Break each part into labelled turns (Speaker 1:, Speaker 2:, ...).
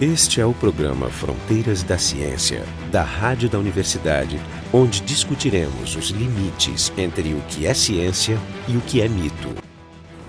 Speaker 1: Este é o programa Fronteiras da Ciência, da Rádio da Universidade, onde discutiremos os limites entre o que é ciência e o que é mito.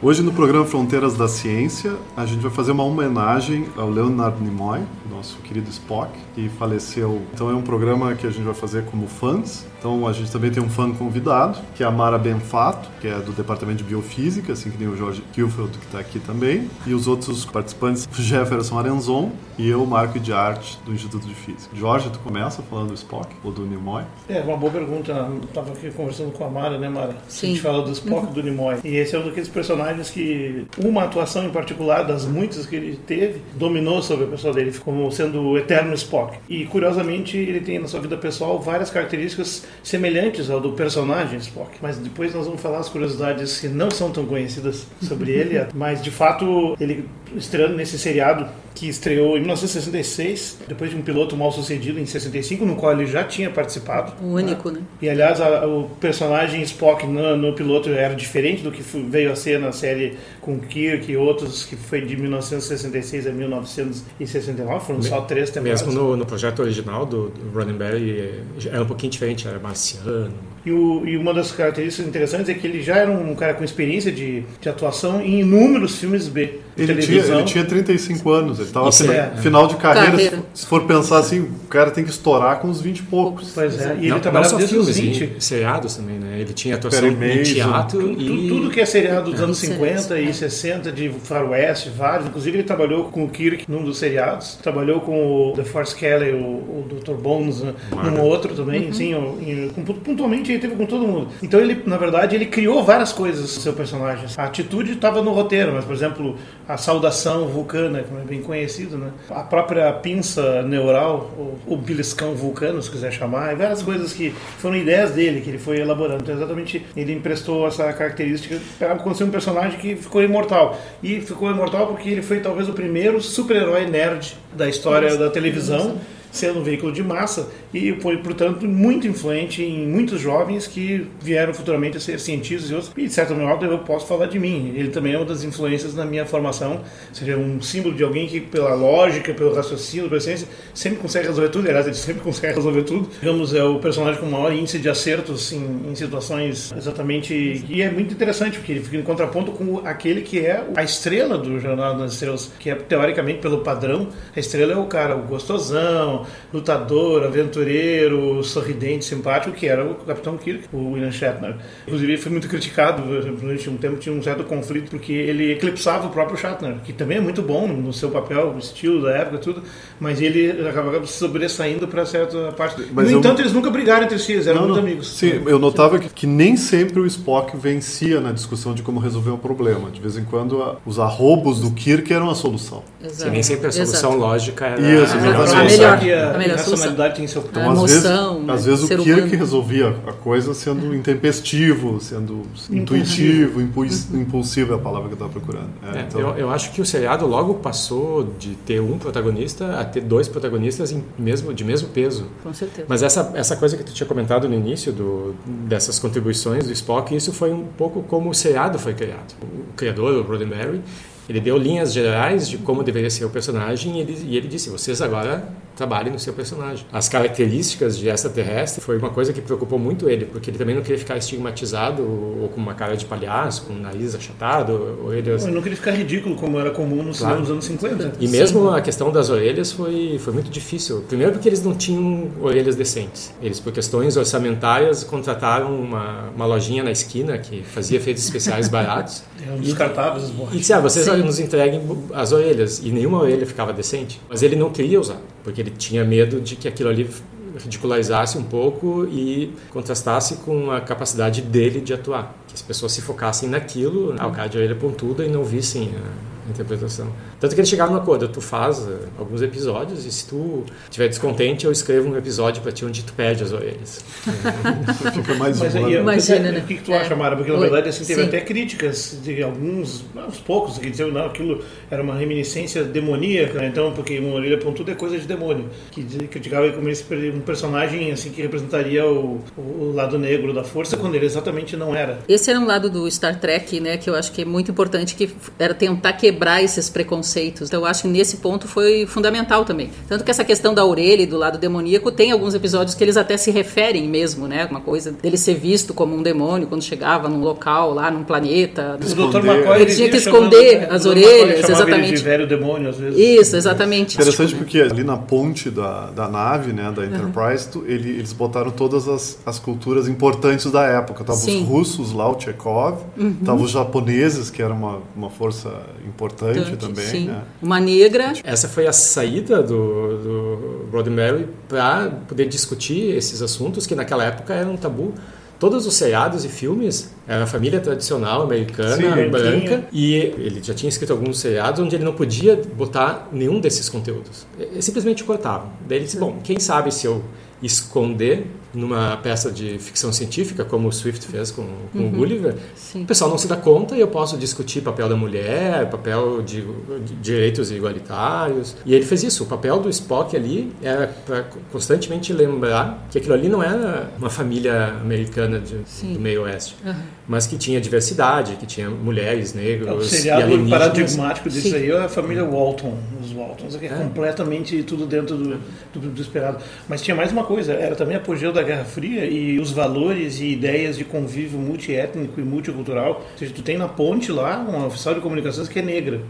Speaker 2: Hoje no programa Fronteiras da Ciência, a gente vai fazer uma homenagem ao Leonard Nimoy, nosso querido Spock, que faleceu. Então é um programa que a gente vai fazer como fãs. Então a gente também tem um fã convidado, que é a Mara Benfato, que é do Departamento de Biofísica, assim que nem o Jorge Kilfeld, que está aqui também. E os outros participantes, Jefferson Arenzon e eu, Marco de Arte, do Instituto de Física. Jorge, tu começa falando do Spock ou do Nimoy?
Speaker 3: É, uma boa pergunta. Estava aqui conversando com a Mara, né, Mara?
Speaker 4: Sim.
Speaker 3: A gente fala do Spock e do Nimoy. E esse é um daqueles personagens que uma atuação em particular, das muitas que ele teve, dominou sobre a pessoa dele, como sendo o eterno Spock. E curiosamente, ele tem na sua vida pessoal várias características semelhantes ao do personagem Spock. Mas depois nós vamos falar as curiosidades que não são tão conhecidas sobre ele, mas de fato ele estreando nesse seriado que estreou em 1966, depois de um piloto mal sucedido em 65, no qual ele já tinha participado.
Speaker 4: O único, né?
Speaker 3: E aliás, a, o personagem Spock no, no, piloto era diferente do que veio a ser na série com Kirk e outros, que foi de 1966 a 1969, foram só três temporadas.
Speaker 5: Mesmo no, no projeto original do, do Roddenberry, era um pouquinho diferente, era marciano.
Speaker 3: E, o, e, uma das características interessantes é que ele já era um cara com experiência de, de atuação em inúmeros filmes B.
Speaker 2: Ele tinha, ele tinha 35 anos, ele estava
Speaker 3: Isso é.
Speaker 2: final de carreira.
Speaker 4: Carreira.
Speaker 2: Se, for pensar assim, o cara tem que estourar com uns 20 e poucos.
Speaker 3: Pois é, e ele
Speaker 5: não,
Speaker 3: trabalhava
Speaker 5: não só
Speaker 3: desde os
Speaker 5: filmes,
Speaker 3: 20.
Speaker 5: em seriados também, né? Ele tinha atuação em teatro
Speaker 3: Tu-
Speaker 5: e...
Speaker 3: Tudo que é seriado dos anos
Speaker 4: Sim,
Speaker 3: 50
Speaker 4: sim.
Speaker 3: e 60, de faroeste, vários. Inclusive ele trabalhou com o Kirk num dos seriados. Trabalhou com o The Force Kelly, o, o Dr. Bones, né, num outro também. Em- com- pontualmente ele teve com todo mundo. Então ele, na verdade, ele criou várias coisas seu personagem. A atitude estava no roteiro, mas, por exemplo, a saudação vulcana, como é bem conhecido, né? A própria pinça neural, o, beliscão vulcano, se quiser chamar, e várias coisas que foram ideias dele, que ele foi elaborando. Então, exatamente, ele emprestou essa característica para acontecer um personagem que ficou imortal. E ficou imortal porque ele foi talvez o primeiro super-herói nerd da história da televisão sendo um veículo de massa e foi, portanto, muito influente em muitos jovens que vieram futuramente a ser cientistas e outros. E, de certo modo, eu posso falar de mim. Ele também é uma das influências na minha formação. Seria um símbolo de alguém que, pela lógica, pelo raciocínio, pela ciência, sempre consegue resolver tudo. Aliás, ele sempre consegue resolver tudo. Digamos, é o personagem com maior índice de acertos em, em situações exatamente... E é muito interessante, porque ele fica em contraponto com aquele que é a estrela do Jornal das Estrelas, que é, teoricamente, pelo padrão, a estrela é o cara, o gostosão, lutador, aventureiro, sorridente, simpático, que era o Capitão Kirk, o William Shatner. Inclusive, ele foi muito criticado durante um tempo, tinha um certo conflito, porque ele eclipsava o próprio Shatner, que também é muito bom no seu papel, no estilo da época, tudo, mas ele acabava sobressaindo para certa parte.
Speaker 2: Mas
Speaker 3: no
Speaker 2: eu-
Speaker 3: entanto, eles nunca brigaram entre si, eles eram
Speaker 2: Não,
Speaker 3: muito
Speaker 2: não.
Speaker 3: amigos.
Speaker 2: Sim, eu notava que, que nem sempre o Spock vencia na discussão de como resolver um problema. De vez em quando, a- os arrobos do Kirk eram a solução.
Speaker 4: Exato.
Speaker 5: E nem sempre a solução
Speaker 4: Exato.
Speaker 5: lógica era
Speaker 2: Isso,
Speaker 5: a
Speaker 2: a
Speaker 5: melhor
Speaker 2: melhor
Speaker 5: solução.
Speaker 4: a melhor.
Speaker 3: a,
Speaker 4: a melhor
Speaker 3: racionalidade tem seu
Speaker 4: A
Speaker 2: Então, às vezes,
Speaker 4: emoção, né?
Speaker 2: às vezes o Kirk resolvia a coisa sendo intempestivo, sendo intuitivo, impulsi- impulsivo é a palavra que eu estava procurando. É,
Speaker 5: É,
Speaker 2: então-
Speaker 5: eu, eu acho que o seriado logo passou de ter um protagonista a ter dois protagonistas em mesmo, de mesmo peso.
Speaker 4: Com certeza.
Speaker 5: Mas essa, essa coisa que tu tinha comentado no início do, dessas contribuições do Spock, isso foi um pouco como o seriado foi criado. O criador, o Roddenberry, ele deu linhas gerais de como deveria ser o personagem e ele, e ele disse, vocês agora trabalhem no seu personagem. As características de extraterrestre foi uma coisa que preocupou muito ele, porque ele também não queria ficar estigmatizado ou, ou com uma cara de palhaço, com o nariz achatado, orelhas...
Speaker 3: Eu não queria ficar ridículo como era comum no
Speaker 5: Claro.
Speaker 3: dos anos 50.
Speaker 5: E mesmo a questão das orelhas foi, foi muito difícil. Primeiro porque eles não tinham orelhas decentes. Eles, por questões orçamentárias, contrataram uma, uma lojinha na esquina que fazia efeitos especiais baratos.
Speaker 3: Eram descartáveis as
Speaker 5: E
Speaker 3: borrachas.
Speaker 5: disse, ah, vocês
Speaker 4: Sim.
Speaker 5: Nos entreguem as orelhas. E nenhuma orelha ficava decente. Mas ele não queria usar, porque ele tinha medo de que aquilo ali ridicularizasse um pouco e contrastasse com a capacidade dele de atuar. Que as pessoas se focassem naquilo, ao cara de orelha pontuda, e não vissem a interpretação. Tanto que eles chegaram no acordo, tu faz eh, alguns episódios e se tu estiver descontente, eu escrevo um episódio para ti onde tu pede as orelhas.
Speaker 2: Fica mais
Speaker 3: Mas aí,
Speaker 4: Imagina,
Speaker 3: o
Speaker 4: né?
Speaker 3: que, o que tu
Speaker 4: É.
Speaker 3: acha, Mara? Porque na
Speaker 4: Oi.
Speaker 3: verdade assim, teve
Speaker 4: Sim.
Speaker 3: até críticas de alguns, uns poucos, que diziam não, aquilo era uma reminiscência demoníaca, né? então, porque uma orelha pontuda é coisa de demônio. Que criticavam como esse, um personagem assim que representaria o, o lado negro da força, quando ele exatamente não era.
Speaker 4: Esse era um lado do Star Trek, né, que eu acho que é muito importante, que era tentar quebrar esses preconceitos. Então eu acho que nesse ponto foi fundamental também. Tanto que essa questão da orelha e do lado demoníaco tem alguns episódios que eles até se referem mesmo, né? Uma coisa dele ser visto como um demônio quando chegava num local lá, num planeta.
Speaker 3: O Dr. McCoy ele
Speaker 4: tinha que
Speaker 3: chamando-
Speaker 4: esconder as
Speaker 3: o Dr.
Speaker 4: orelhas, exatamente.
Speaker 3: Ele de velho demônio às vezes.
Speaker 4: Isso, exatamente.
Speaker 2: Interessante
Speaker 4: Tipo, né?
Speaker 2: porque ali na ponte da, da nave, né, da Enterprise, tu- ele- eles botaram todas as, as culturas importantes da época.
Speaker 4: Uhum.
Speaker 2: os russos lá, o Chekhov, tava os japoneses, que era uma, uma força importante
Speaker 4: Tanto,
Speaker 2: também.
Speaker 4: Sim.
Speaker 2: né.
Speaker 4: Uma negra.
Speaker 5: Essa foi a saída do, do Roddenberry para poder discutir esses assuntos que naquela época eram um tabu. Todos os seriados e filmes era a família tradicional americana,
Speaker 3: Sim,
Speaker 5: branca,
Speaker 3: tinha.
Speaker 5: e ele já tinha escrito alguns seriados onde ele não podia botar nenhum desses conteúdos. Ele simplesmente cortava. Daí ele disse, bom, quem sabe se eu esconder numa peça de ficção científica, como o Swift fez com, com o Gulliver,
Speaker 4: Sim.
Speaker 5: o pessoal não se dá conta e eu posso discutir papel da mulher, papel de, de direitos igualitários. E ele fez isso. O papel do Spock ali era para constantemente lembrar que aquilo ali não era uma família americana de- do meio oeste,
Speaker 4: Aham.
Speaker 5: mas que tinha diversidade, que tinha mulheres,
Speaker 3: É, o
Speaker 5: negros e
Speaker 3: seriado paradigmático disso
Speaker 4: Sim.
Speaker 3: aí é a família Walton, os Waltons, que é, completamente tudo dentro do, do, do esperado. Mas tinha mais uma coisa, era também apogeu da Guerra Fria e os valores e ideias de convívio multiétnico e multicultural. Ou seja, tu tem na ponte lá uma oficial de comunicações que é negra.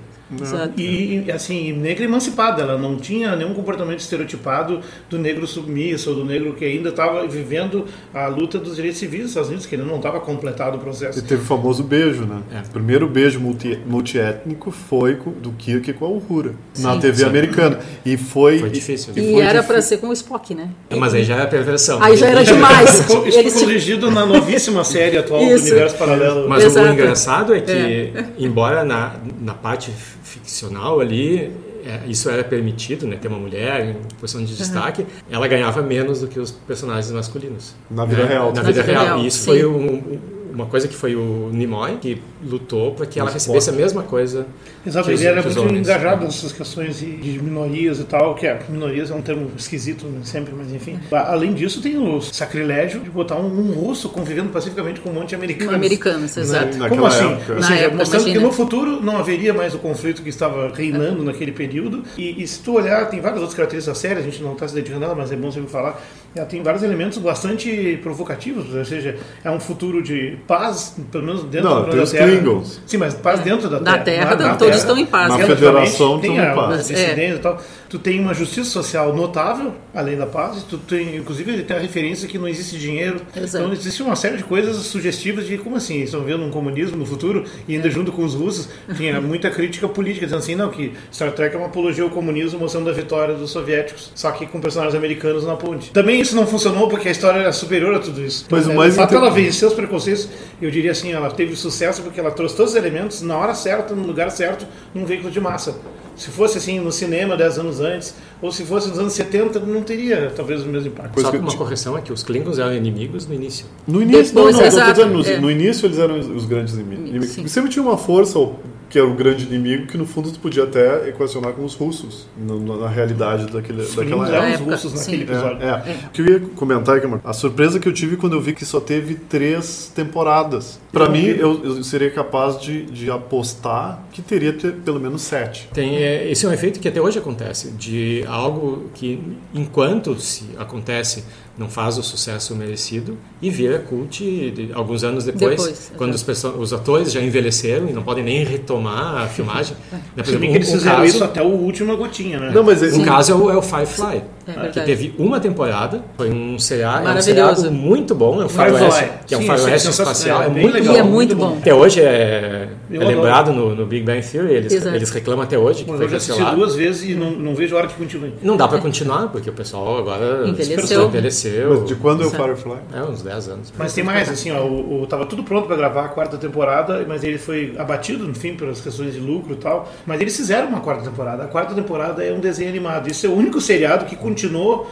Speaker 4: Exato.
Speaker 3: E, assim, negra emancipada, ela não tinha nenhum comportamento estereotipado do negro submisso ou do negro que ainda estava vivendo a luta dos direitos civis dos Estados Unidos, que ainda não estava completado o processo.
Speaker 2: E teve o famoso beijo, né?
Speaker 5: É.
Speaker 2: O primeiro beijo multi, multiétnico foi do Kirk com a Uhura, na
Speaker 4: Sim.
Speaker 2: TV
Speaker 5: Sim.
Speaker 2: americana. E foi...
Speaker 5: Foi difícil.
Speaker 2: E,
Speaker 4: E
Speaker 2: foi
Speaker 4: era para ser com o Spock, né?
Speaker 5: Mas aí já era perversão.
Speaker 4: Aí já era demais.
Speaker 3: Isso foi
Speaker 4: Eles
Speaker 3: corrigido na novíssima série atual do
Speaker 4: Isso.
Speaker 3: Universo Paralelo.
Speaker 5: Mas
Speaker 4: Exato.
Speaker 5: o engraçado é que,
Speaker 4: É.
Speaker 5: embora na, na parte ficcional ali, é, isso era permitido, né, ter uma mulher em posição de destaque, ela ganhava menos do que os personagens masculinos.
Speaker 2: Na vida
Speaker 5: né?
Speaker 2: real.
Speaker 5: Na
Speaker 2: Na
Speaker 5: vida
Speaker 4: vida
Speaker 5: real.
Speaker 4: real,
Speaker 5: E isso
Speaker 4: sim.
Speaker 5: foi um- uma coisa que foi o Nimoy que lutou para que ela recebesse a mesma coisa.
Speaker 3: Exato, ele era muito
Speaker 5: homens.
Speaker 3: engajado nessas questões de, minorias e tal, que é, minorias é um termo esquisito né, sempre, mas enfim. A- Além disso, tem o sacrilégio de botar um, um russo convivendo pacificamente com um monte de americanos.
Speaker 4: americanos, exato.
Speaker 2: Na-
Speaker 3: Como
Speaker 2: Naquela
Speaker 3: assim?
Speaker 2: época.
Speaker 3: Ou
Speaker 4: Na
Speaker 3: seja,
Speaker 4: época,
Speaker 3: mostrando
Speaker 4: imagina.
Speaker 3: que no futuro não haveria mais o conflito que estava reinando naquele período. E, e se tu olhar, tem várias outras características da série, a gente não está se dedicando a ela, mas é bom sempre falar. Ela tem vários elementos bastante provocativos, ou seja, é um futuro de paz, pelo menos dentro
Speaker 2: Não,
Speaker 3: do
Speaker 2: tem os
Speaker 3: Terra.
Speaker 2: Klingons.
Speaker 3: Sim, mas paz dentro da
Speaker 4: Na
Speaker 3: Terra.
Speaker 4: Terra, todos estão em paz.
Speaker 2: Na Federação
Speaker 3: tem
Speaker 2: estão em
Speaker 3: a-
Speaker 2: paz.
Speaker 3: e tal. Tu tem uma justiça social notável, além da paz. Tu tem, inclusive, ele tem a referência que não existe dinheiro.
Speaker 4: Exato.
Speaker 3: Então, existe uma série de coisas sugestivas de como assim, estão vendo um comunismo no futuro e ainda junto com os russos tinha muita crítica política, dizendo assim, não, que Star Trek é uma apologia ao comunismo mostrando a vitória dos soviéticos, só que com personagens americanos na ponte. Também isso não funcionou porque a história era superior a tudo isso.
Speaker 2: Pois o
Speaker 3: É,
Speaker 2: mais
Speaker 3: fato
Speaker 2: inter-
Speaker 3: ela venceu os preconceitos, eu diria assim, ela teve sucesso porque ela trouxe todos os elementos na hora certa, no lugar certo, num veículo de massa. Se fosse assim no cinema 10 anos antes, ou se fosse nos anos 70, não teria talvez o mesmo impacto.
Speaker 5: Só
Speaker 2: que
Speaker 5: uma correção é que os Klingons eram inimigos no início.
Speaker 2: No início,
Speaker 4: Depois,
Speaker 2: não, não,
Speaker 4: exato,
Speaker 2: dizendo, no,
Speaker 4: é.
Speaker 2: no início eles eram os, grandes inimigos.
Speaker 4: Sim.
Speaker 2: Sempre tinha uma força que era o grande inimigo que no fundo tu podia até equacionar com os russos, no- no- na realidade daquele,
Speaker 3: Os
Speaker 2: daquela época.
Speaker 3: os russos naquele
Speaker 4: sim.
Speaker 3: episódio.
Speaker 2: É, é. O que eu ia comentar é que a surpresa que eu tive quando eu vi que só teve três temporadas. Pra
Speaker 3: Eu
Speaker 2: mim, eu, eu seria capaz de, de apostar que teria ter pelo menos sete.
Speaker 5: Tem, é, esse é um efeito que até hoje acontece, de algo que, enquanto se acontece, não faz o sucesso merecido e vira cult de- alguns anos depois,
Speaker 4: Depois,
Speaker 5: quando os, os atores já envelheceram e não podem nem retomar a filmagem. Né, por
Speaker 3: Se
Speaker 5: exemplo,
Speaker 3: bem
Speaker 5: um,
Speaker 3: que eles
Speaker 5: um
Speaker 3: fizeram
Speaker 5: caso,
Speaker 3: isso até o última gotinha, né?
Speaker 2: Não, mas é-
Speaker 5: um caso é o, é o Firefly,
Speaker 4: É
Speaker 5: que
Speaker 4: verdade.
Speaker 5: teve uma temporada, foi um seriado, é um seriado muito bom, é um faroeste, que é um faroeste espacial, é,
Speaker 3: é
Speaker 5: muito
Speaker 3: legal.
Speaker 4: E é
Speaker 5: bom.
Speaker 4: muito bom.
Speaker 5: Até hoje é, é lembrado no, no Big Bang Theory, eles,
Speaker 4: Exato.
Speaker 5: eles reclamam até hoje que
Speaker 3: Mas
Speaker 5: foi
Speaker 3: eu já assisti
Speaker 5: cancelado.
Speaker 3: duas vezes e não, não vejo a hora que continue.
Speaker 5: Não dá pra continuar, porque o pessoal agora
Speaker 4: Envelheceu.
Speaker 5: envelheceu.
Speaker 2: Mas de quando é o. Firefly?
Speaker 5: É, uns 10 anos.
Speaker 3: Mas tem mais, assim, ó, o, o- tava tudo pronto pra gravar a quarta temporada, mas ele foi abatido, no fim, pelas questões de lucro e tal. Mas eles fizeram uma quarta temporada. A quarta temporada é um desenho animado. Isso é o único seriado que continuou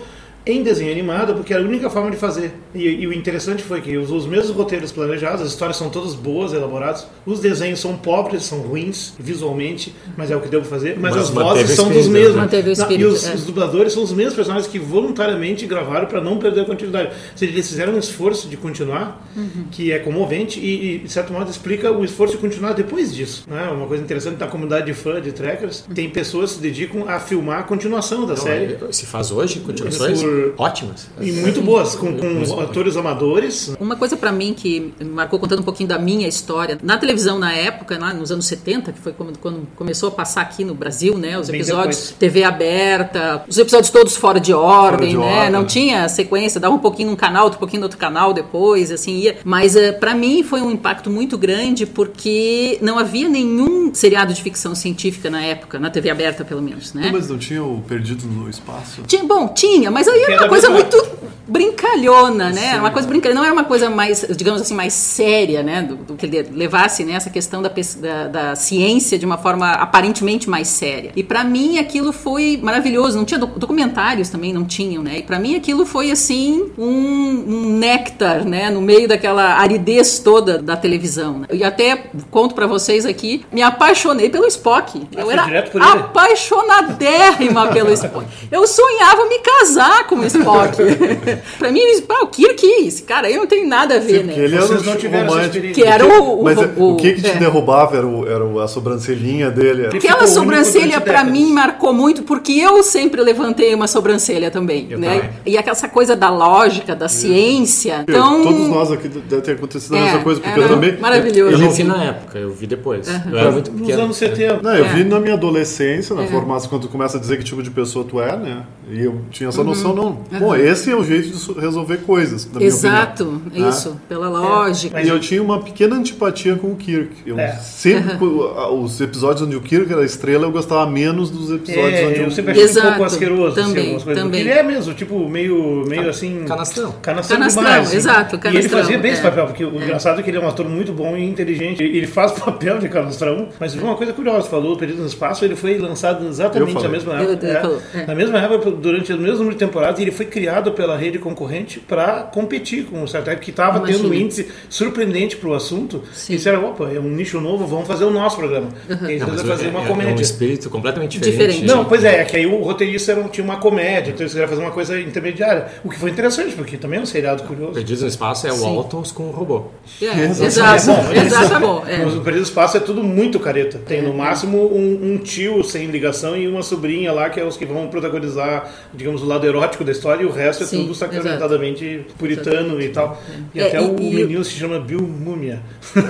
Speaker 3: em desenho animado, porque era a única forma de fazer. E, e o interessante foi que usou os mesmos roteiros planejados, as histórias são todas boas, elaboradas, os desenhos são pobres, são ruins visualmente, mas é o que pra fazer. Mas,
Speaker 5: Mas
Speaker 3: as vozes são dos mesmos.
Speaker 5: né?
Speaker 3: Não, e os,
Speaker 4: é.
Speaker 3: os dubladores são os mesmos personagens que voluntariamente gravaram para não perder a continuidade. Ou seja, eles fizeram um esforço de continuar,
Speaker 4: Uhum.
Speaker 3: que é comovente e, e, de certo modo, explica o esforço de continuar depois disso. Né? Uma coisa interessante na comunidade de fã de Trekkers, tem pessoas que se dedicam a filmar a continuação da
Speaker 5: Não,
Speaker 3: série.
Speaker 5: é, se faz hoje continuações
Speaker 3: Por-
Speaker 5: ótimas.
Speaker 3: E muito boas, com, com atores amadores.
Speaker 4: Uma coisa pra mim que me marcou contando um pouquinho da minha história, na televisão na época, lá nos anos 70, que foi quando, quando começou a passar aqui no Brasil, né, os episódios. TV aberta, os episódios todos fora de ordem,
Speaker 2: de
Speaker 4: né?
Speaker 2: ordem.
Speaker 4: Não tinha sequência, dava um pouquinho num canal, outro pouquinho no outro canal depois, assim ia. Mas eh, pra mim foi um impacto muito grande porque não havia nenhum seriado de ficção científica na época, na TV aberta pelo menos, né?
Speaker 2: Mas não tinha o Perdido no Espaço?
Speaker 4: Tinha, bom, tinha, mas aí
Speaker 3: Que
Speaker 4: era uma coisa muito brincalhona, né? Era uma coisa brincalhona, não era uma coisa mais, digamos assim, mais séria, né? Do, do que levasse né, essa questão da, da, da ciência de uma forma aparentemente mais séria. E pra mim aquilo foi maravilhoso. Não tinha doc- documentários também, não tinham, né? E pra mim aquilo foi assim um, um néctar, né? No meio daquela aridez toda da televisão. né? E até conto pra vocês aqui, me apaixonei pelo Spock. Eu
Speaker 3: foi
Speaker 4: era apaixonadérrima pelo Spock. Eu sonhava me casar com o Spock. pra mim, pá, o Kirk, esse cara aí não tem nada a ver,
Speaker 2: Sim,
Speaker 4: né?
Speaker 2: ele era
Speaker 3: Vocês
Speaker 2: um
Speaker 3: não tiveram essa
Speaker 2: romântico.
Speaker 3: experiência.
Speaker 4: Que era o, o,
Speaker 2: Mas é,
Speaker 4: o-
Speaker 2: o que, que te
Speaker 4: é.
Speaker 2: derrubava era, o- era o- a sobrancelhinha dele. Era...
Speaker 4: Aquela sobrancelha
Speaker 3: décadas.
Speaker 4: mim marcou muito porque eu sempre levantei uma sobrancelha também,
Speaker 5: Eu
Speaker 4: né?
Speaker 5: também.
Speaker 4: E essa coisa da lógica, da ciência. Então,
Speaker 2: Todos nós aqui deve ter acontecido a
Speaker 4: É,
Speaker 2: mesma coisa, porque
Speaker 4: era
Speaker 2: eu também.
Speaker 4: maravilhoso.
Speaker 5: Eu não vi na época, eu vi depois. Eu era muito
Speaker 3: Nos
Speaker 5: pequeno.
Speaker 3: anos 70.
Speaker 2: Não, eu
Speaker 4: É.
Speaker 2: vi na minha adolescência, na formação, quando tu começa a dizer que tipo de pessoa tu é, né? E eu tinha essa noção, não. Bom, esse é o jeito de so- resolver coisas, na minha
Speaker 4: exato,
Speaker 2: opinião.
Speaker 4: isso, pela lógica.
Speaker 2: E eu tinha uma pequena antipatia com o Kirk. Eu
Speaker 3: É.
Speaker 2: sempre, os episódios onde o Kirk era a estrela, eu gostava menos dos episódios onde
Speaker 3: É, eu
Speaker 2: o...
Speaker 3: sempre achei um pouco asqueroso. assim,
Speaker 4: também,
Speaker 3: coisas.
Speaker 4: também.
Speaker 3: Ele é mesmo, tipo, meio, meio assim...
Speaker 5: Canastrão.
Speaker 3: Canastrão,
Speaker 4: Canastrão,
Speaker 3: demais. assim.
Speaker 4: exato,
Speaker 3: E ele
Speaker 4: canastrão,
Speaker 3: fazia bem
Speaker 4: é.
Speaker 3: esse papel, porque o engraçado é que ele é um ator muito bom e inteligente. Ele faz papel de canastrão, mas uma coisa curiosa, falou, o Perdido no Espaço, ele foi lançado
Speaker 2: Eu
Speaker 3: exatamente na mesma
Speaker 4: Eu-
Speaker 3: época.
Speaker 4: eu
Speaker 3: é.
Speaker 4: é.
Speaker 3: Na mesma época, durante o mesmo número de temporadas, e ele foi criado pela rede concorrente para competir com o Star Trek, que estava tendo um índice surpreendente para o assunto.
Speaker 4: Sim.
Speaker 3: E disseram, opa, é um nicho novo, vamos fazer o nosso programa. E eles
Speaker 5: Não,
Speaker 3: fazer
Speaker 5: é-
Speaker 3: uma
Speaker 5: é- É um
Speaker 3: comédia.
Speaker 5: espírito completamente diferente.
Speaker 4: Diferente.
Speaker 3: Não, pois é, é que aí o roteirista era, um- tinha uma comédia, então eles queriam fazer uma coisa intermediária. O que foi interessante, porque também é um seriado curioso.
Speaker 5: Perdidos no Espaço é o. Altons com o robô.
Speaker 4: É,
Speaker 2: Exato.
Speaker 4: exato,
Speaker 3: É bom,
Speaker 4: exato, bom, é.
Speaker 3: No Perdido no Espaço é tudo muito careta. Tem no máximo um, um tio sem ligação e uma sobrinha lá, que é os que vão protagonizar, digamos, o lado erótico da história, e o resto é
Speaker 4: Sim,
Speaker 3: tudo sacramentadamente puritano e tal. E
Speaker 4: É,
Speaker 3: até
Speaker 4: e-
Speaker 3: o,
Speaker 4: e-
Speaker 3: menino se chama Bill Múmia.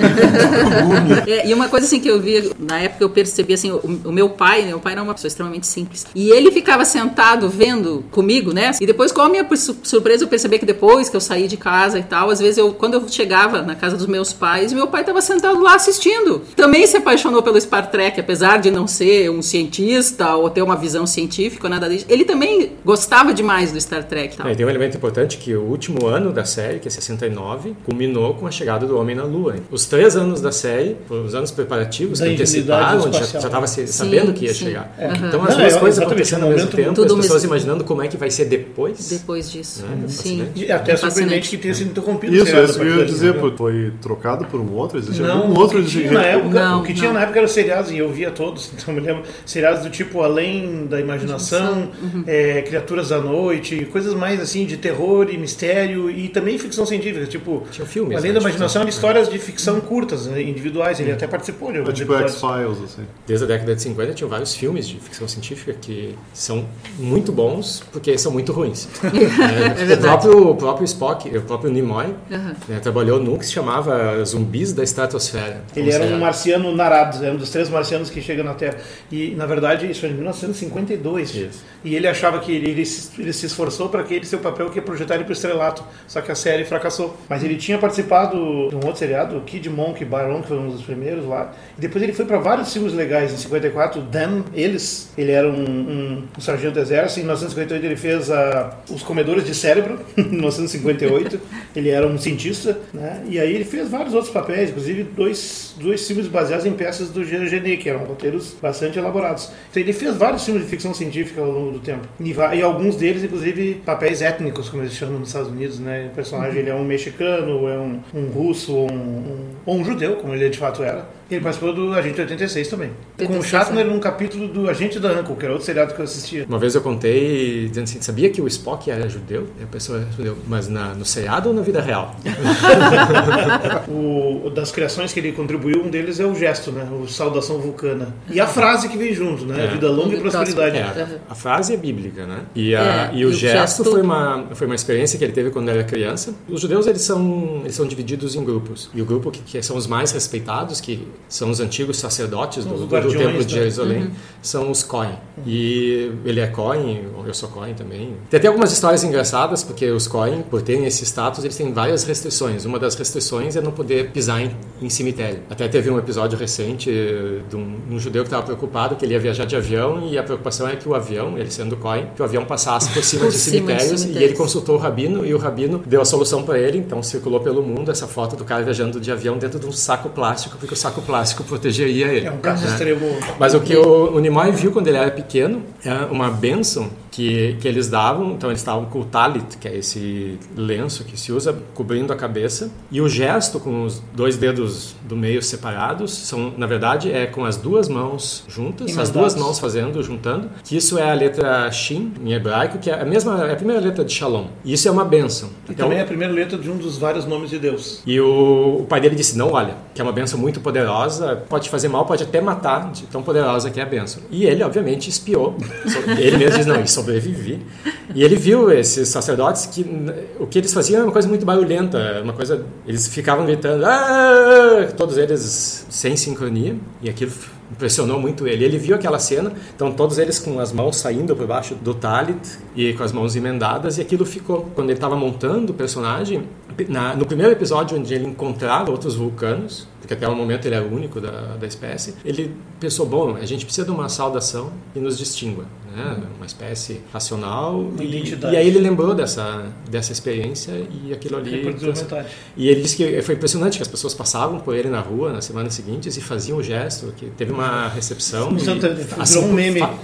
Speaker 4: É, e uma coisa assim que eu vi, na época eu percebi assim, o, o meu pai, meu pai era uma pessoa extremamente simples. E ele ficava sentado vendo comigo, né? E depois, com a minha sur- surpresa, eu percebi que depois que eu saí de casa e tal, às vezes eu, quando eu chegava na casa dos meus pais, meu pai estava sentado lá assistindo. Também se apaixonou pelo Star Trek, apesar de não ser um cientista ou ter uma visão científica ou nada disso. Ele também gostava demais do Star Trek tal.
Speaker 5: É, tem um elemento importante que o último ano da série, que é 69, culminou com a chegada do homem na Lua. Os três anos da série, os anos preparativos
Speaker 3: Da
Speaker 5: que anteciparam, já estava sabendo que ia
Speaker 4: sim.
Speaker 5: chegar.
Speaker 4: É.
Speaker 5: Então
Speaker 3: Não,
Speaker 5: as duas
Speaker 3: é,
Speaker 5: coisas acontecendo ao mesmo tempo, as pessoas
Speaker 4: mesmo.
Speaker 5: imaginando como é que vai ser depois.
Speaker 4: Depois disso.
Speaker 5: É,
Speaker 4: Sim.
Speaker 3: E até
Speaker 4: É
Speaker 3: surpreendente que tenha sido interrompido.
Speaker 2: Isso,
Speaker 3: seriado
Speaker 2: isso que eu ia dizer, pô, foi trocado por um outro? Existe
Speaker 3: Não,
Speaker 2: algum outro
Speaker 3: o que na época,
Speaker 4: Não,
Speaker 3: o que tinha
Speaker 4: não.
Speaker 3: na época eram seriados e eu via todos, então me lembro seriados do tipo além da imaginação,
Speaker 4: Uhum.
Speaker 3: É, criaturas da noite, coisas mais assim de terror e mistério e também ficção científica, tipo
Speaker 5: Tinha filmes,
Speaker 3: além
Speaker 5: né,
Speaker 3: da
Speaker 5: de
Speaker 3: imaginação, eram histórias de ficção curtas, né, individuais. Ele até participou de
Speaker 2: É
Speaker 3: alguns
Speaker 2: tipo. X-Files, assim.
Speaker 5: Desde a década de 50 tinham vários filmes de ficção científica que são muito bons porque são muito ruins. É, o,
Speaker 4: verdade.
Speaker 5: próprio, o próprio Spock, o próprio Nimoy, né, trabalhou num que se chamava Zumbis da Estratosfera.
Speaker 3: Ele era um marciano narado, era um dos três marcianos que chega na Terra. E, na verdade, isso foi em 1952.
Speaker 5: Isso.
Speaker 3: E ele achava que ele, ele, se, ele se esforçou para que ele seu papel que ia projetar ele para o estrelato. Só que a série fracassou. Mas ele tinha participado de um outro seriado, Kid Monk Baron, que foi um dos primeiros lá. E depois ele foi para vários filmes legais. Em 54, Them, Eles. Ele era um, um, um sargento do exército. Em 1958 ele fez a, Os Comedores de Cérebro. em 1958 ele era um cientista. Né? E aí ele fez vários outros papéis, inclusive dois, dois filmes baseados em peças do Jean Genet, que eram roteiros bastante elaborados. Então ele fez vários filmes de ficção científica ao longo do tempo. E, e alguns deles, inclusive, papéis étnicos, como eles chamam nos Estados Unidos, né? O personagem ele é um mexicano, é um, um russo, um, um- ou um judeu, como ele de fato era. Ele participou do Agente 86 também. Com o
Speaker 4: 86,
Speaker 3: Shatner
Speaker 4: né?
Speaker 3: num capítulo do Agente da Uncle, que era outro seriado que eu assistia.
Speaker 5: Uma vez eu contei dizendo assim, sabia que o Spock era judeu? E a pessoa respondeu, mas na, no seriado ou na vida real?
Speaker 3: O, das criações que ele contribuiu, um deles é o gesto, né? O Saudação Vulcana. E a frase que vem junto, né?
Speaker 5: É.
Speaker 3: Vida longa e prosperidade.
Speaker 5: É, a frase é bíblica, né? E, a-
Speaker 4: É,
Speaker 5: e o,
Speaker 4: e o
Speaker 5: gesto,
Speaker 4: gesto-
Speaker 5: foi uma foi uma experiência que ele teve quando era criança. Os judeus eles são eles são divididos em grupos e o grupo que, que são os mais respeitados, que são os antigos sacerdotes do, do, templo de
Speaker 3: né?
Speaker 5: Jerusalém, são os Cohen. E ele é Cohen, eu sou Cohen também. Tem até algumas histórias engraçadas porque os Cohen, por terem esse status, eles têm várias restrições. Uma das restrições é não poder pisar em, em cemitério. Até teve um episódio recente eh, de um, um judeu que estava preocupado que ele ia viajar de avião e a preocupação é que o avião, ele sendo Cohen, que o avião passasse por cima
Speaker 4: Por
Speaker 5: de
Speaker 4: cima de
Speaker 5: cemitérios e
Speaker 4: cemitérios.
Speaker 5: ele consultou o rabino e o rabino deu a solução para ele, então circulou pelo mundo essa foto do cara viajando de avião dentro de um saco plástico, porque o saco plástico protegeria ele.
Speaker 3: É um caso
Speaker 5: né?
Speaker 3: extremo.
Speaker 5: Mas o que o, o Nimoy viu quando ele era pequeno é uma bênção que, que eles davam. Então eles estavam com o talit, que é esse lenço que se usa cobrindo a cabeça, e o gesto com os dois dedos do meio separados são, na verdade, é com as duas mãos juntas, as duas mãos fazendo, juntando. Que isso é a letra Shin em hebraico, que é a mesma, é a primeira letra de Shalom. E isso é uma bênção.
Speaker 3: E também é a primeira letra de um dos vários nomes de Deus.
Speaker 5: e o, o pai dele disse: Não, olha, que é uma benção muito poderosa, pode fazer mal, pode até matar, de tão poderosa que é a benção. E ele, obviamente, espiou. Ele mesmo diz: Não, e sobrevivi. E ele viu esses sacerdotes que o que eles faziam era uma coisa muito barulhenta, uma coisa. Eles ficavam gritando, "Ah!", todos eles sem sincronia, e aquilo impressionou muito ele. Ele viu aquela cena, então todos eles com as mãos saindo por baixo do talit e com as mãos emendadas, e aquilo ficou. Quando ele estava montando o personagem, na- no primeiro episódio onde ele encontrava outros vulcanos, porque até o momento ele era o único da, da espécie, ele pensou, bom, a gente precisa de uma saudação que nos distingua, né? uma espécie racional.
Speaker 3: Uma
Speaker 5: E,
Speaker 3: identidade.
Speaker 5: e aí ele lembrou dessa, dessa experiência e aquilo ali...
Speaker 3: Metade.
Speaker 5: E ele disse que foi impressionante que as pessoas passavam por ele na rua nas semanas seguintes e faziam o gesto, que teve uma recepção.
Speaker 3: No
Speaker 5: e- assim,
Speaker 3: virou um meme.
Speaker 5: fa-.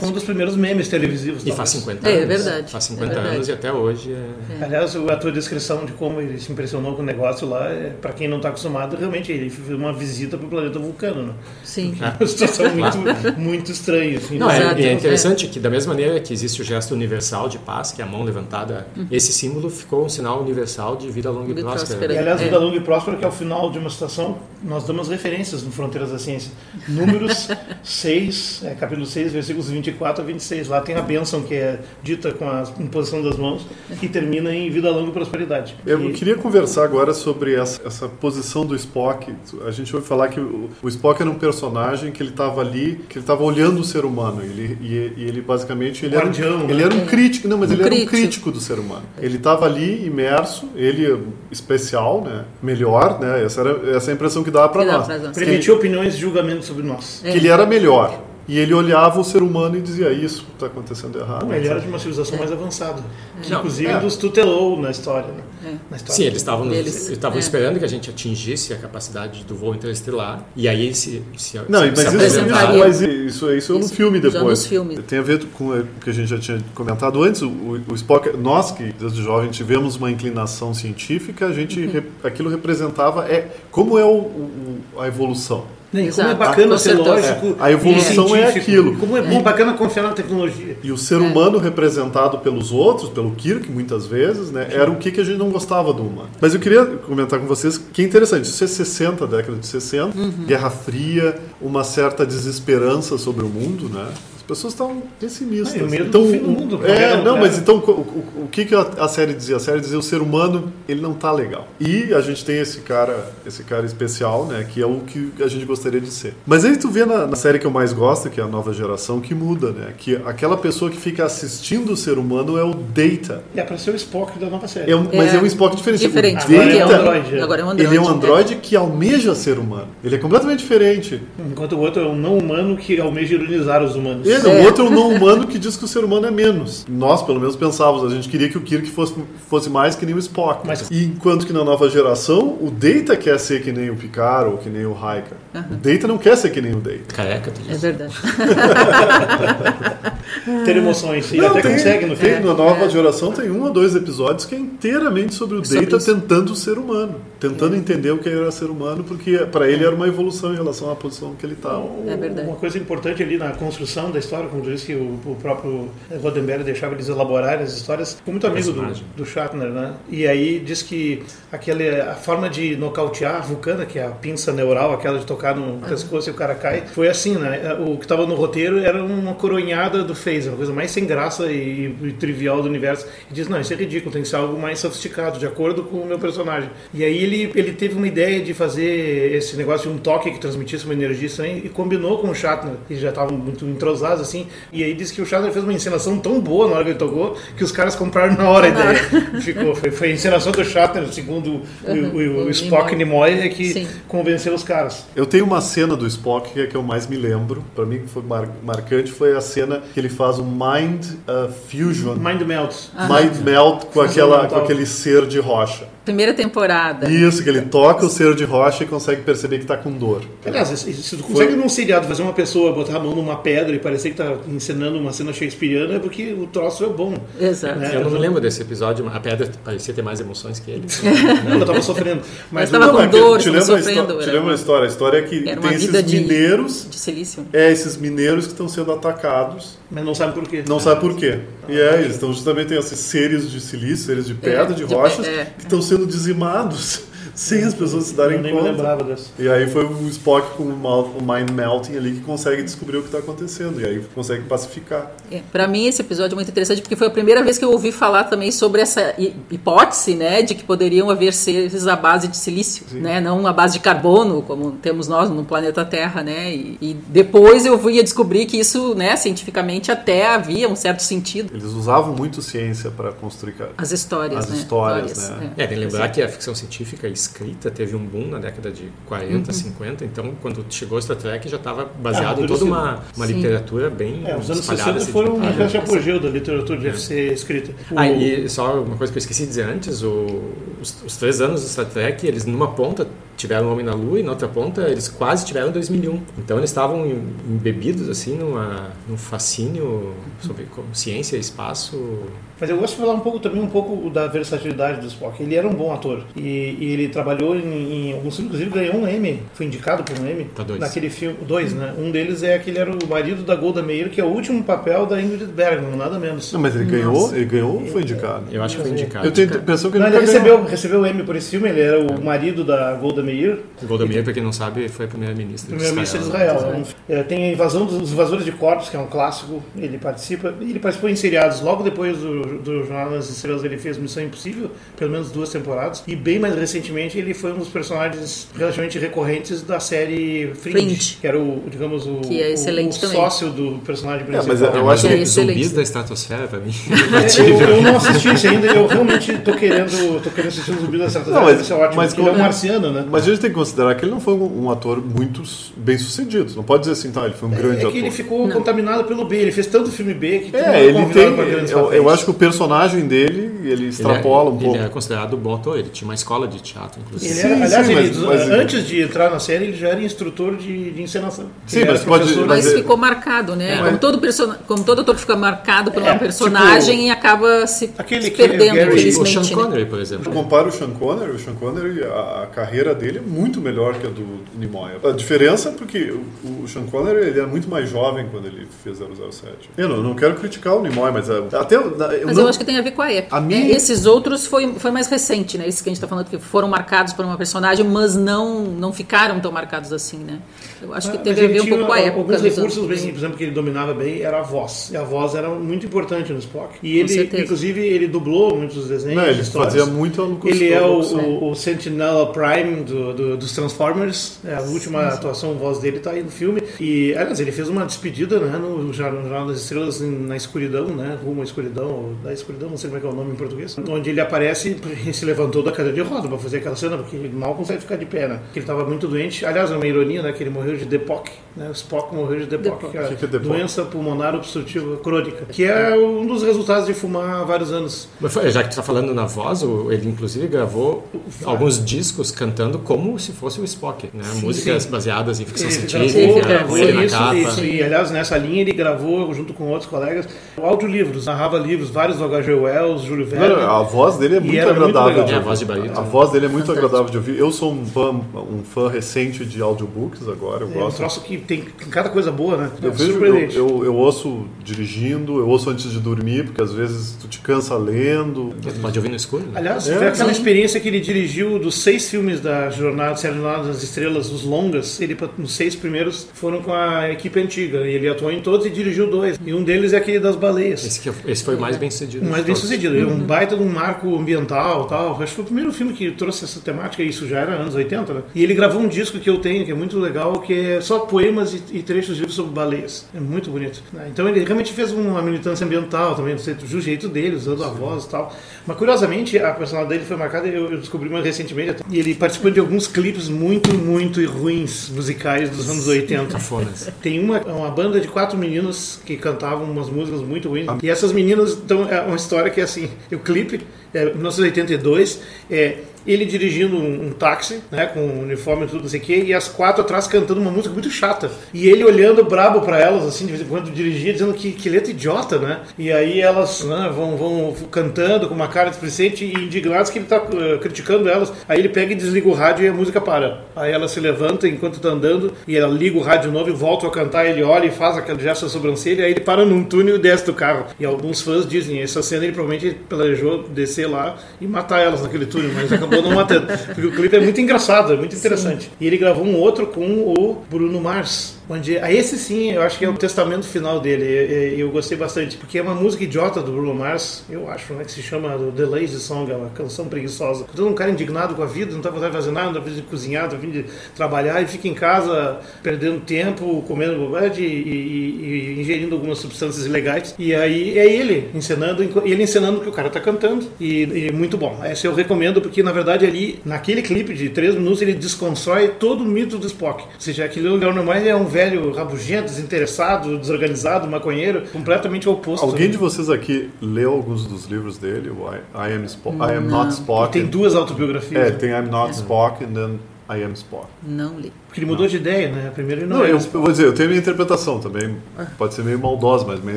Speaker 3: Foi um dos primeiros memes televisivos.
Speaker 5: E faz
Speaker 3: talvez.
Speaker 5: 50
Speaker 4: É,
Speaker 5: anos.
Speaker 4: é verdade,
Speaker 5: Faz
Speaker 4: é
Speaker 5: 50
Speaker 4: verdade.
Speaker 5: anos e até hoje é...
Speaker 3: Aliás, a tua descrição de como ele se impressionou com o negócio lá, é, para quem não está acostumado, realmente ele fez uma visita para o planeta vulcano. Né?
Speaker 4: Sim.
Speaker 3: É uma situação muito, muito estranha. Assim,
Speaker 5: Não,
Speaker 3: né?
Speaker 5: é, e é
Speaker 4: é.
Speaker 5: interessante que da mesma maneira que existe o gesto universal de paz, que é a mão levantada, esse símbolo ficou um sinal universal de vida longa e próspera.
Speaker 4: próspera.
Speaker 3: E aliás,
Speaker 4: É.
Speaker 3: Vida Longa e Próspera, que ao final de uma citação, nós damos referências no Fronteiras da Ciência. Números 6, é, capítulo 6, versículos 24 a 26. Lá tem a bênção que é dita com a imposição das mãos, que termina em vida longa e prosperidade.
Speaker 2: Eu
Speaker 3: E-
Speaker 2: queria conversar agora sobre essa, essa posição do Spock. A gente ouve falar que o, o Spock era um personagem que ele estava ali, que ele estava olhando o ser humano. Ele, e, e ele basicamente ele era,
Speaker 3: Guardião,
Speaker 2: um,
Speaker 3: né?
Speaker 2: ele era um crítico, não, mas
Speaker 4: Um
Speaker 2: ele era um
Speaker 4: crítico.
Speaker 2: crítico do ser humano. Ele estava ali imerso, ele especial, né? Melhor, né? Essa era essa é a impressão que dava para nós. ele,
Speaker 3: Permitiu opiniões e julgamentos sobre nós.
Speaker 2: que ele era melhor. E ele olhava o ser humano e dizia isso está acontecendo errado.
Speaker 3: Ele era de uma civilização mais avançada, que
Speaker 5: Não,
Speaker 3: inclusive
Speaker 2: é.
Speaker 3: nos tutelou na história. Né? Na história.
Speaker 5: Sim, eles estavam eles estavam
Speaker 4: é.
Speaker 5: esperando que a gente atingisse a capacidade do voo interestelar e aí se, se
Speaker 2: Não,
Speaker 5: se,
Speaker 2: mas
Speaker 5: se
Speaker 2: isso,
Speaker 5: apresentaram.
Speaker 2: mas isso, isso é no
Speaker 4: Isso,
Speaker 2: filme depois. Tem a ver com o que a gente já tinha comentado antes. O, o Spock, nós que desde jovem tivemos uma inclinação científica, a gente
Speaker 4: Uhum.
Speaker 2: re- aquilo representava é como é o, o- a evolução.
Speaker 3: Né, e como é bacana ser lógico.
Speaker 2: A evolução
Speaker 3: e
Speaker 2: é aquilo.
Speaker 3: Como é bom, bacana confiar na tecnologia.
Speaker 2: E o ser humano representado pelos outros, pelo Kirk, muitas vezes, né, era o que, que a gente não gostava do humano. Mas eu queria comentar com vocês que é interessante. Isso é 60, década de 60, Guerra Fria, uma certa desesperança sobre o mundo, né? As pessoas estavam pessimistas.
Speaker 3: Ah, e o medo
Speaker 2: então,
Speaker 3: do fim do mundo, né?
Speaker 2: É,
Speaker 3: Guerra
Speaker 2: não,
Speaker 3: nuclear.
Speaker 2: mas então o, o- o que, que a, série dizia? A série dizia o ser humano, ele não tá legal. E a gente tem esse cara, esse cara especial, né, que é o que a gente gostaria de ser. Mas aí tu vê na, na série que eu mais gosto, que é a Nova Geração, que muda, né? Que aquela pessoa que fica assistindo o ser humano é o Data.
Speaker 3: E apareceu o Spock da nova série.
Speaker 2: É um- mas é um Spock diferente.
Speaker 4: Diferente.
Speaker 2: O
Speaker 3: Agora é um
Speaker 2: Data,
Speaker 3: androide.
Speaker 4: Agora é um androide.
Speaker 2: ele é um androide que almeja ser humano. Ele é completamente diferente.
Speaker 3: Enquanto o outro é um não humano que almeja ironizar os humanos.
Speaker 2: É, o outro é o não humano que diz que o ser humano é menos. Nós, pelo menos, pensávamos, a gente queria que o Kirk fosse, fosse mais que nem o Spock.
Speaker 3: Mas-
Speaker 2: E enquanto que na nova geração, o Data quer ser que nem o Picard ou que nem o Riker. O Data não quer ser que nem o Data.
Speaker 5: Careca, tu
Speaker 4: É
Speaker 5: diz.
Speaker 4: verdade.
Speaker 3: Ter emoções. E
Speaker 2: Não,
Speaker 3: até
Speaker 2: tem-
Speaker 3: consegue no
Speaker 2: tem-
Speaker 3: filme.
Speaker 2: Na nova
Speaker 4: É.
Speaker 2: geração tem um ou dois episódios que é inteiramente sobre o
Speaker 4: Sobre
Speaker 2: Data
Speaker 4: isso.
Speaker 2: tentando ser humano. Tentando entender o que era ser humano, porque para ele era uma evolução em relação à posição que ele estava.
Speaker 4: É verdade.
Speaker 3: Uma coisa importante ali na construção da história, como disse que o, o próprio Roddenberry deixava eles elaborarem as histórias, ficou muito amigo do, do Shatner, né? E aí diz que aquele, a forma de nocautear a Vulcana, que é a pinça neural, aquela de tocar no pescoço e o cara cai, foi assim, né? O que estava no roteiro era uma coronhada do Phaser, uma coisa mais sem graça e, e trivial do universo. E diz, não, isso é ridículo, tem que ser algo mais sofisticado, de acordo com o meu personagem. E aí ele, ele teve uma ideia de fazer esse negócio de um toque que transmitisse uma energia estranha e combinou com o Shatner. Eles já estavam muito entrosados, assim. E aí disse que o Shatner fez uma encenação tão boa na hora que ele tocou que os caras compraram na hora a ideia. Ficou, foi, foi a encenação do Shatner, segundo o, o- o
Speaker 4: o
Speaker 3: Spock
Speaker 4: Nimoy.
Speaker 3: Nimoy, é que
Speaker 4: Sim.
Speaker 3: convenceu os caras.
Speaker 2: Eu tenho uma cena do Spock que é que eu mais me lembro. Para mim, que foi mar- marcante foi a cena que ele faz um Mind uh, Fusion.
Speaker 3: Mind Melts.
Speaker 2: Mind Melt com, aquela, com aquele ser de rocha.
Speaker 4: Primeira temporada.
Speaker 2: Isso, que ele toca o ser de rocha e consegue perceber que está com dor.
Speaker 3: Aliás, se tu consegue num seriado fazer uma pessoa botar a mão numa pedra e parecer que tá encenando uma cena shakespeariana é porque o troço é bom.
Speaker 4: Exato.
Speaker 3: né?
Speaker 5: Eu não me lembro desse episódio, a pedra parecia ter mais emoções que ele.
Speaker 3: Ela tava sofrendo. Mas
Speaker 4: Mas tava
Speaker 3: o-
Speaker 4: com
Speaker 2: que-
Speaker 4: dor,
Speaker 2: te
Speaker 4: tava
Speaker 2: lembra a
Speaker 4: sofrendo,
Speaker 2: Te lembra
Speaker 4: uma-
Speaker 2: a história? A história é que tem esses
Speaker 4: de-
Speaker 2: mineiros.
Speaker 4: De silício.
Speaker 2: É, esses mineiros que estão sendo atacados.
Speaker 3: Mas não sabe por quê.
Speaker 2: Não sabe por quê. E é, eles estão justamente tem esses seres de silício, seres de pedra, de
Speaker 4: de
Speaker 2: rochas,
Speaker 4: é.
Speaker 2: que estão sendo dizimados sem as pessoas se darem
Speaker 3: Eu nem me
Speaker 2: conta.
Speaker 3: lembrava dessa.
Speaker 2: E aí foi o Spock com o Mind Melting ali que consegue descobrir o que está acontecendo. E aí consegue pacificar.
Speaker 4: É, para mim esse episódio é muito interessante porque foi a primeira vez que eu ouvi falar também sobre essa hipótese, né, de que poderiam haver seres à base de silício, né, não à base de carbono como temos nós no planeta Terra, né, e, e depois eu fui a descobrir que isso, né, cientificamente até havia um certo sentido.
Speaker 2: Eles usavam muito ciência para construir.
Speaker 4: As histórias,
Speaker 2: As
Speaker 4: né?
Speaker 2: histórias, né?
Speaker 5: É, tem que lembrar que a ficção científica escrita teve um boom na década de 40, 50, então quando chegou Star Trek já estava baseado
Speaker 3: Ah,
Speaker 5: em toda uma, uma
Speaker 4: Sim.
Speaker 5: literatura bem
Speaker 3: É, os anos
Speaker 5: espalhada.
Speaker 3: 60 foram um grande apogeu da literatura de ser escrita. O-
Speaker 5: Ah, e só uma coisa que eu esqueci de dizer antes, o- os, os três anos do Star Trek, eles numa ponta tiveram o Homem na Lua e na outra ponta eles quase tiveram 2001. Então eles estavam em- embebidos assim numa, num fascínio sobre ciência, espaço.
Speaker 3: Mas eu gosto de falar um pouco também um pouco da versatilidade do Spock. Ele era um bom ator e, e ele trabalhou em, em alguns filmes, inclusive ganhou um Emmy, foi indicado por um Emmy
Speaker 5: Pra dois.
Speaker 3: naquele filme, dois, né? Um deles é que ele era o marido da Golda Meir, que é o último papel da Ingrid Bergman, nada menos.
Speaker 2: Não, mas ele ganhou, ele ganhou ou foi indicado?
Speaker 5: Eu acho que foi indicado.
Speaker 2: Eu tenho a impressão que ele
Speaker 3: Não, ele recebeu,
Speaker 2: ganhou.
Speaker 3: recebeu o Emmy por esse filme, ele era o marido da Golda Meir,
Speaker 5: Golda Meir, pra quem não sabe, foi a primeira-ministra de
Speaker 3: primeiro-ministro de
Speaker 5: Israel.
Speaker 3: Israel. É é, tem a invasão dos invasores de corpos, que é um clássico, ele participa, ele participou em seriados logo depois do, do Jornal das Estrelas, ele fez Missão Impossível, pelo menos duas temporadas, e bem mais recentemente ele foi um dos personagens relativamente recorrentes da série Fringe,
Speaker 4: Fringe.
Speaker 3: que era o, digamos, o,
Speaker 4: Que é excelente
Speaker 3: o, o sócio do personagem
Speaker 2: mas
Speaker 3: principal.
Speaker 2: eu acho
Speaker 4: que é excelente.
Speaker 5: zumbis da estratosfera, pra mim.
Speaker 3: É, eu, eu não assisti isso ainda, eu realmente tô querendo, tô querendo assistir os zumbis da Certa
Speaker 2: Não, mas-
Speaker 3: isso é ótimo,
Speaker 2: mas
Speaker 3: porque ele é um marciano, né?
Speaker 2: Mas a gente tem que considerar que ele não foi um, um ator muito bem sucedido. Não pode dizer assim, tá, ele foi um grande
Speaker 3: É que
Speaker 2: ator.
Speaker 3: ele ficou contaminado pelo B, ele fez tanto filme B que
Speaker 2: É,
Speaker 3: não
Speaker 2: ele tem. Eu, eu acho que o personagem dele, ele extrapola um
Speaker 5: ele,
Speaker 2: pouco.
Speaker 5: Ele é considerado bom ator, ele tinha uma escola de teatro, inclusive.
Speaker 3: Ele
Speaker 2: Sim,
Speaker 3: era, aliás,
Speaker 2: sim,
Speaker 3: ele,
Speaker 2: mas- mas-
Speaker 3: antes de entrar na série, ele já era instrutor de, de encenação.
Speaker 2: Sim, mas pode-
Speaker 4: Mas
Speaker 2: é-
Speaker 4: ficou marcado, né?
Speaker 2: É.
Speaker 4: Como, todo person... Como todo ator que fica marcado por
Speaker 3: É,
Speaker 4: uma personagem e acaba se,
Speaker 3: Aquele
Speaker 4: se
Speaker 3: que é
Speaker 4: perdendo,
Speaker 3: Gary-
Speaker 5: O
Speaker 4: infelizmente.
Speaker 5: Sean
Speaker 4: né?
Speaker 5: Connery, por exemplo.
Speaker 2: Compara o Sean Connery, o Sean Connery, a, a carreira dele é muito melhor que a do Nimoy. A diferença é porque o, o Sean Connery ele era muito mais jovem quando ele fez 007. Eu não, eu não quero criticar o Nimoy, mas é, até eu
Speaker 4: Mas
Speaker 2: não,
Speaker 4: eu acho que tem a ver com a época.
Speaker 2: A
Speaker 4: É, esses outros foi, foi mais recente, né? Esses que a gente está falando que foram marcados por uma personagem, mas não, não ficaram tão marcados assim, né? Eu acho que
Speaker 3: Mas
Speaker 4: teve a ver um pouco com a época.
Speaker 3: Alguns
Speaker 4: dos
Speaker 3: recursos, bem, por exemplo, que ele dominava bem era a voz. E a voz era muito importante no Spock. E ele, inclusive, ele dublou muitos desenhos.
Speaker 2: Não, ele
Speaker 3: histórias.
Speaker 2: fazia muito a.
Speaker 3: Ele é o, o, o Sentinela Prime do, do, do, dos Transformers, é, a última sim, sim. atuação voz dele tá aí no filme. E, aliás, ele fez uma despedida né, no Jornal das Estrelas na escuridão, né? Rumo à escuridão, ou da escuridão, não sei como é que é o nome em português, onde ele aparece e se levantou da cadeira de roda para fazer aquela cena, porque ele mal consegue ficar de pé, né? Porque ele estava muito doente. Aliás, é uma ironia, né? Que ele morreu de DEPOC, né? O Spock morreu de DEPOC, que é, que é doença pulmonar obstrutiva crônica, que é um dos resultados de fumar há vários anos.
Speaker 5: Já que tu está falando na voz, ele inclusive gravou alguns discos cantando como se fosse o Spock, né? Sim, Músicas sim. baseadas em ficção ele científica,
Speaker 3: gravou, ele isso, capa. Isso, e aliás, nessa linha ele gravou junto com outros colegas audiolivros, narrava livros, vários do H.G. Wells, Júlio Verne.
Speaker 2: a voz dele é muito agradável. Muito
Speaker 5: de, é, a voz de barito.
Speaker 2: A voz dele é muito Fantástico. agradável de ouvir. Eu sou um fã, um fã recente de audiobooks agora, eu
Speaker 3: é,
Speaker 2: gosto.
Speaker 3: Um troço que tem cada coisa boa, né?
Speaker 2: Eu, é vejo, eu, eu, eu, ouço dirigindo, eu ouço antes de dormir, porque às vezes tu te cansa lendo.
Speaker 5: Tu pode ouvir no escuro. Né?
Speaker 3: Aliás, é, foi aquela experiência que ele dirigiu dos seis filmes da Jornada, Jornada das Estrelas, os longas, ele nos seis primeiros foram com a equipe antiga. E ele atuou em todos e dirigiu dois. E um deles é aquele das baleias.
Speaker 5: Esse, que, esse foi o mais bem sucedido.
Speaker 3: Mais bem sucedido. Uhum. Um baita de um marco ambiental tal. Acho que foi o primeiro filme que trouxe essa temática, isso já era anos 80, né? E ele gravou um disco que eu tenho, que é muito legal, que é só poemas e, e trechos de livros sobre baleias. É muito bonito. Né? Então ele realmente fez uma militância ambiental também, do jeito dele, usando a voz e tal. Mas curiosamente, a personalidade dele foi marcada, eu, eu descobri mais recentemente, e ele participou de alguns clipes muito, muito ruins musicais dos anos 80. Tem uma, uma banda de quatro meninas que cantavam umas músicas muito ruins. E essas meninas, então, é uma história que é assim, o clipe, é, 1982, é ele dirigindo um, um, táxi, né, com uniforme e tudo, não sei o quê, e as quatro atrás cantando uma música muito chata. E ele olhando brabo para elas, assim, de vez em quando dirigia, dizendo que, que letra idiota, né? E aí elas né, vão, vão cantando com uma cara displicente e indignadas que ele tá uh, criticando elas. Aí ele pega e desliga o rádio e a música para. Aí ela se levanta enquanto tá andando e ela liga o rádio novo e volta a cantar. Ele olha e faz aquele gesto da sobrancelha, aí ele para num túnel e desce do carro. E alguns fãs dizem, essa cena ele provavelmente planejou descer lá e matar elas naquele túnel, mas acabou acabou não matando. Porque o clipe é muito engraçado, é muito interessante. Sim. E ele gravou um outro com o Bruno Mars. Onde, a esse sim, eu acho que é o testamento final dele. Eu, gostei bastante, porque é uma música idiota do Bruno Mars, eu acho, né, que se chama The Lazy Song, é uma canção preguiçosa. Todo um cara indignado com a vida, não tá vontade de fazer nada, não tá de cozinhar, tá de trabalhar e fica em casa perdendo tempo, comendo bobagem e, e, e, ingerindo algumas substâncias ilegais. E aí é ele ensinando, ele ensinando que o cara tá cantando. E, e muito bom. Esse eu recomendo, porque na verdade ali, naquele clipe de três minutos, ele desconstrói todo o mito do Spock. Ou seja, aquele lugar normal é um velho rabugento, desinteressado, desorganizado, maconheiro, completamente oposto.
Speaker 2: Alguém de vocês aqui leu alguns dos livros dele? O I, I Am Spock, I Am Not Spock.
Speaker 3: tem duas autobiografias.
Speaker 2: É, tem I'm Not Spock and then I Am Spock.
Speaker 4: Não li.
Speaker 3: Porque ele mudou não. de ideia, né? Primeiro ele
Speaker 2: não, não eu, eu, vou dizer, eu tenho minha interpretação também. Ah. Pode ser meio maldosa, mas minha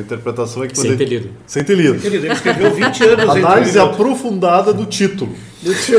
Speaker 2: interpretação é que...
Speaker 5: Sem ter lido.
Speaker 2: Sem ter lido.
Speaker 3: Sem ter lido. Ele escreveu 20 anos.
Speaker 2: Análise aprofundada do título.
Speaker 5: Isso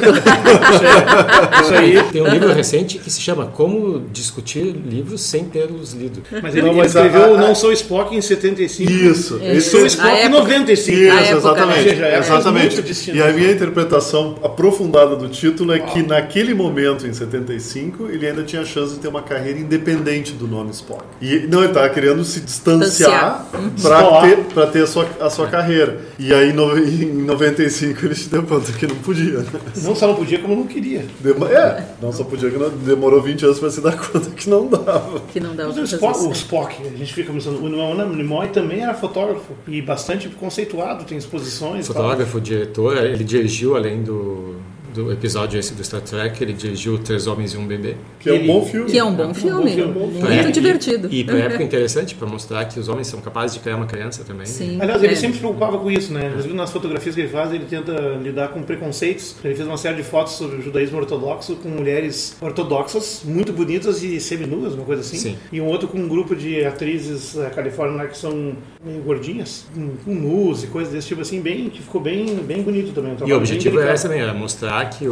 Speaker 5: aí. Tem um livro recente que se chama Como Discutir Livros Sem Tê-los Lido.
Speaker 3: Mas ele, não, mas escreveu a, a, Não Sou Spock em 75.
Speaker 2: Isso.
Speaker 3: É. Sou Spock em 95.
Speaker 2: Isso, época, exatamente. Seja, é exatamente. E a minha interpretação aprofundada do título é que naquele momento, em 75, ele ainda tinha chance de ter uma carreira independente do nome Spock. E não, ele estava querendo se distanciar para ter, pra ter a, sua, a sua carreira. E aí, no, em 95, ele se deu conta que não podia.
Speaker 3: Não só não podia, como não queria.
Speaker 2: Dem é, não só podia, que não, demorou 20 anos para se dar conta que não dava.
Speaker 4: Que não dava.
Speaker 3: Mas o Spock, o Spock, a gente fica pensando, o Nimoy também era fotógrafo e bastante conceituado, tem exposições.
Speaker 5: Fotógrafo, tal. diretor, ele dirigiu além do do episódio esse do Star Trek, ele dirigiu Três Homens e um Bebê.
Speaker 2: Que é um bom filme.
Speaker 4: Que é um bom filme. É um bom filme. Muito divertido.
Speaker 5: E, e para época interessante, para mostrar que os homens são capazes de criar uma criança também.
Speaker 3: Sim. Aliás, ele é. sempre se preocupava com isso, né? Inclusive nas fotografias que ele faz, ele tenta lidar com preconceitos. Ele fez uma série de fotos sobre o judaísmo ortodoxo com mulheres ortodoxas, muito bonitas e seminuas, uma coisa assim. Sim. E um outro com um grupo de atrizes da Califórnia que são meio gordinhas, com, com nus e coisas desse tipo assim, bem, que ficou bem, bem bonito também.
Speaker 5: Um e o objetivo é esse também, é mostrar que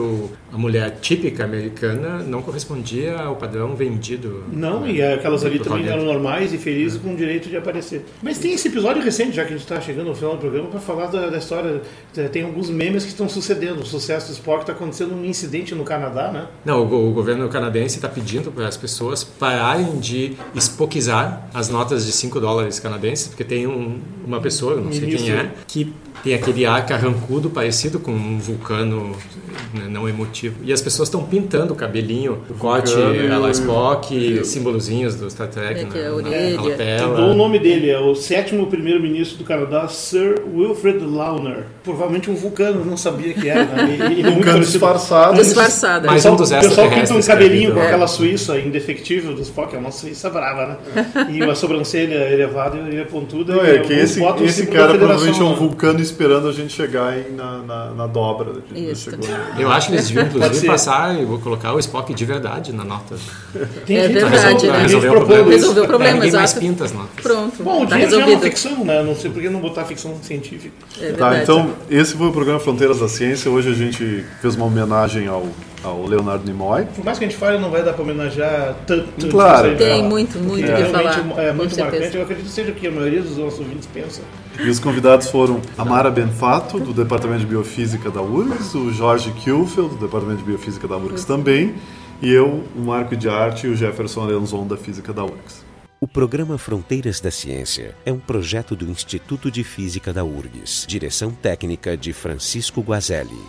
Speaker 5: a mulher típica americana não correspondia ao padrão vendido.
Speaker 3: Não, né, e aquelas ali também eram normais e felizes é. com o direito de aparecer. Mas tem esse episódio recente, já que a gente está chegando ao final do programa, para falar da, da, história. Tem alguns memes que estão sucedendo. O sucesso do Spock está acontecendo um incidente no Canadá, né?
Speaker 5: Não, o, o governo canadense está pedindo para as pessoas pararem de espoquizar as notas de 5 dólares canadenses, porque tem um, uma pessoa, não sei quem é, que tem aquele ar carrancudo parecido com um vulcano né, não emotivo. E as pessoas estão pintando o cabelinho, o corte, ela Spock, símbolozinhos do Star Trek
Speaker 4: É,
Speaker 5: na,
Speaker 4: que é a
Speaker 5: na-
Speaker 4: orelha.
Speaker 5: na lapela.
Speaker 3: Mudou o nome dele, é o sétimo primeiro-ministro do Canadá, Sir Wilfred Launer. Provavelmente um vulcano, não sabia que era. Né? Ele, é muito
Speaker 2: disfarçado.
Speaker 4: Disfarçada.
Speaker 5: Mas
Speaker 3: pessoal,
Speaker 5: um dos
Speaker 3: o pessoal pinta um cabelinho com
Speaker 5: é vida.
Speaker 3: aquela Suíça indefectível do Spock, é uma Suíça brava, né? E uma sobrancelha elevada e pontuda.
Speaker 2: Não,
Speaker 3: e
Speaker 2: é que esse, esse cara provavelmente é um
Speaker 3: né?
Speaker 2: vulcano esperando a gente chegar aí na, na, na dobra. A gente
Speaker 4: Isso.
Speaker 2: chegou-
Speaker 5: Eu acho que eles deviam, inclusive, passar e vou colocar o Spock de verdade na nota.
Speaker 3: Tem
Speaker 4: É verdade, né?
Speaker 5: Resolveu o problema.
Speaker 3: isso.
Speaker 4: Resolveu o problema,
Speaker 5: Ninguém mais
Speaker 4: exato.
Speaker 5: pinta as notas.
Speaker 4: Pronto,
Speaker 3: Bom, o
Speaker 4: tá
Speaker 3: dia já é uma
Speaker 4: resolvido.
Speaker 3: ficção, né? Não sei por que não botar ficção científica.
Speaker 4: É
Speaker 2: Tá, então esse foi o programa Fronteiras da Ciência. Hoje a gente fez uma homenagem ao, ao Leonardo Nimoy.
Speaker 3: Por mais que a gente fale, não vai dar para homenagear tanto.
Speaker 2: Claro.
Speaker 3: de
Speaker 4: Tem
Speaker 3: falar.
Speaker 4: muito, muito o que
Speaker 3: realmente
Speaker 4: falar.
Speaker 3: É
Speaker 4: com
Speaker 3: muito
Speaker 4: certeza.
Speaker 3: marcante. Eu acredito que seja o que a maioria dos nossos ouvintes pensa.
Speaker 2: E os convidados foram a Mara Benfato, do Departamento de Biofísica da URGS, o Jorge Kielfeld, do Departamento de Biofísica da URGS também, e eu, o Marco de Arte e o Jefferson Alenzon, da Física da URGS.
Speaker 1: O programa Fronteiras da Ciência é um projeto do Instituto de Física da URGS, direção técnica de Francisco Guazelli.